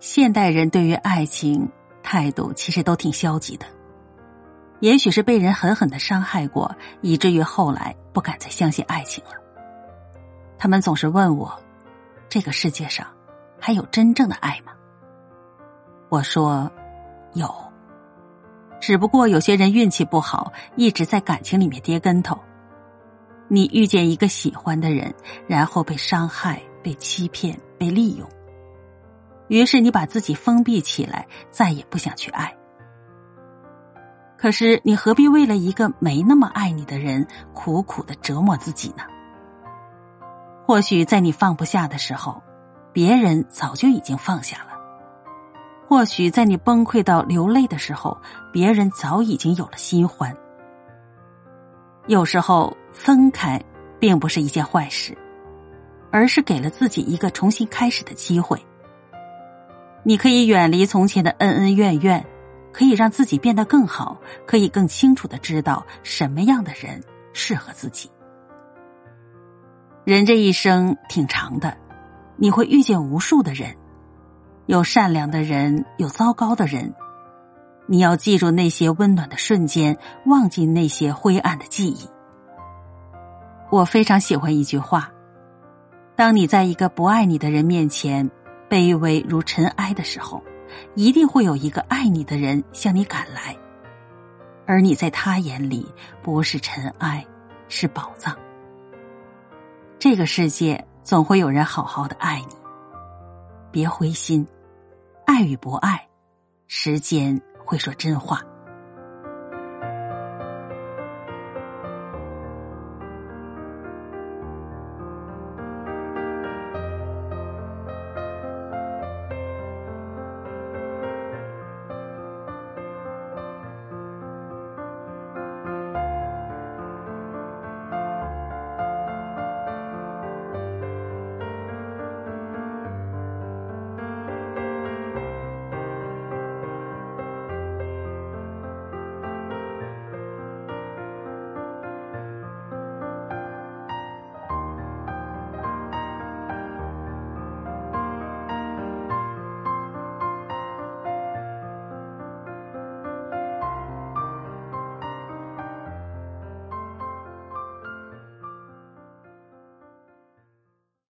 现代人对于爱情态度其实都挺消极的，也许是被人狠狠的伤害过，以至于后来不敢再相信爱情了。他们总是问我：“这个世界上还有真正的爱吗？”我说：“有，只不过有些人运气不好，一直在感情里面跌跟头。你遇见一个喜欢的人，然后被伤害、被欺骗、被利用。”于是你把自己封闭起来，再也不想去爱。可是你何必为了一个没那么爱你的人苦苦的折磨自己呢？或许在你放不下的时候，别人早就已经放下了；或许在你崩溃到流泪的时候，别人早已经有了新欢。有时候分开并不是一件坏事，而是给了自己一个重新开始的机会。你可以远离从前的恩恩怨怨，可以让自己变得更好，可以更清楚的知道什么样的人适合自己。人这一生挺长的，你会遇见无数的人，有善良的人，有糟糕的人。你要记住那些温暖的瞬间，忘记那些灰暗的记忆。我非常喜欢一句话：当你在一个不爱你的人面前。卑微如尘埃的时候，一定会有一个爱你的人向你赶来，而你在他眼里不是尘埃，是宝藏。这个世界总会有人好好的爱你，别灰心，爱与不爱，时间会说真话。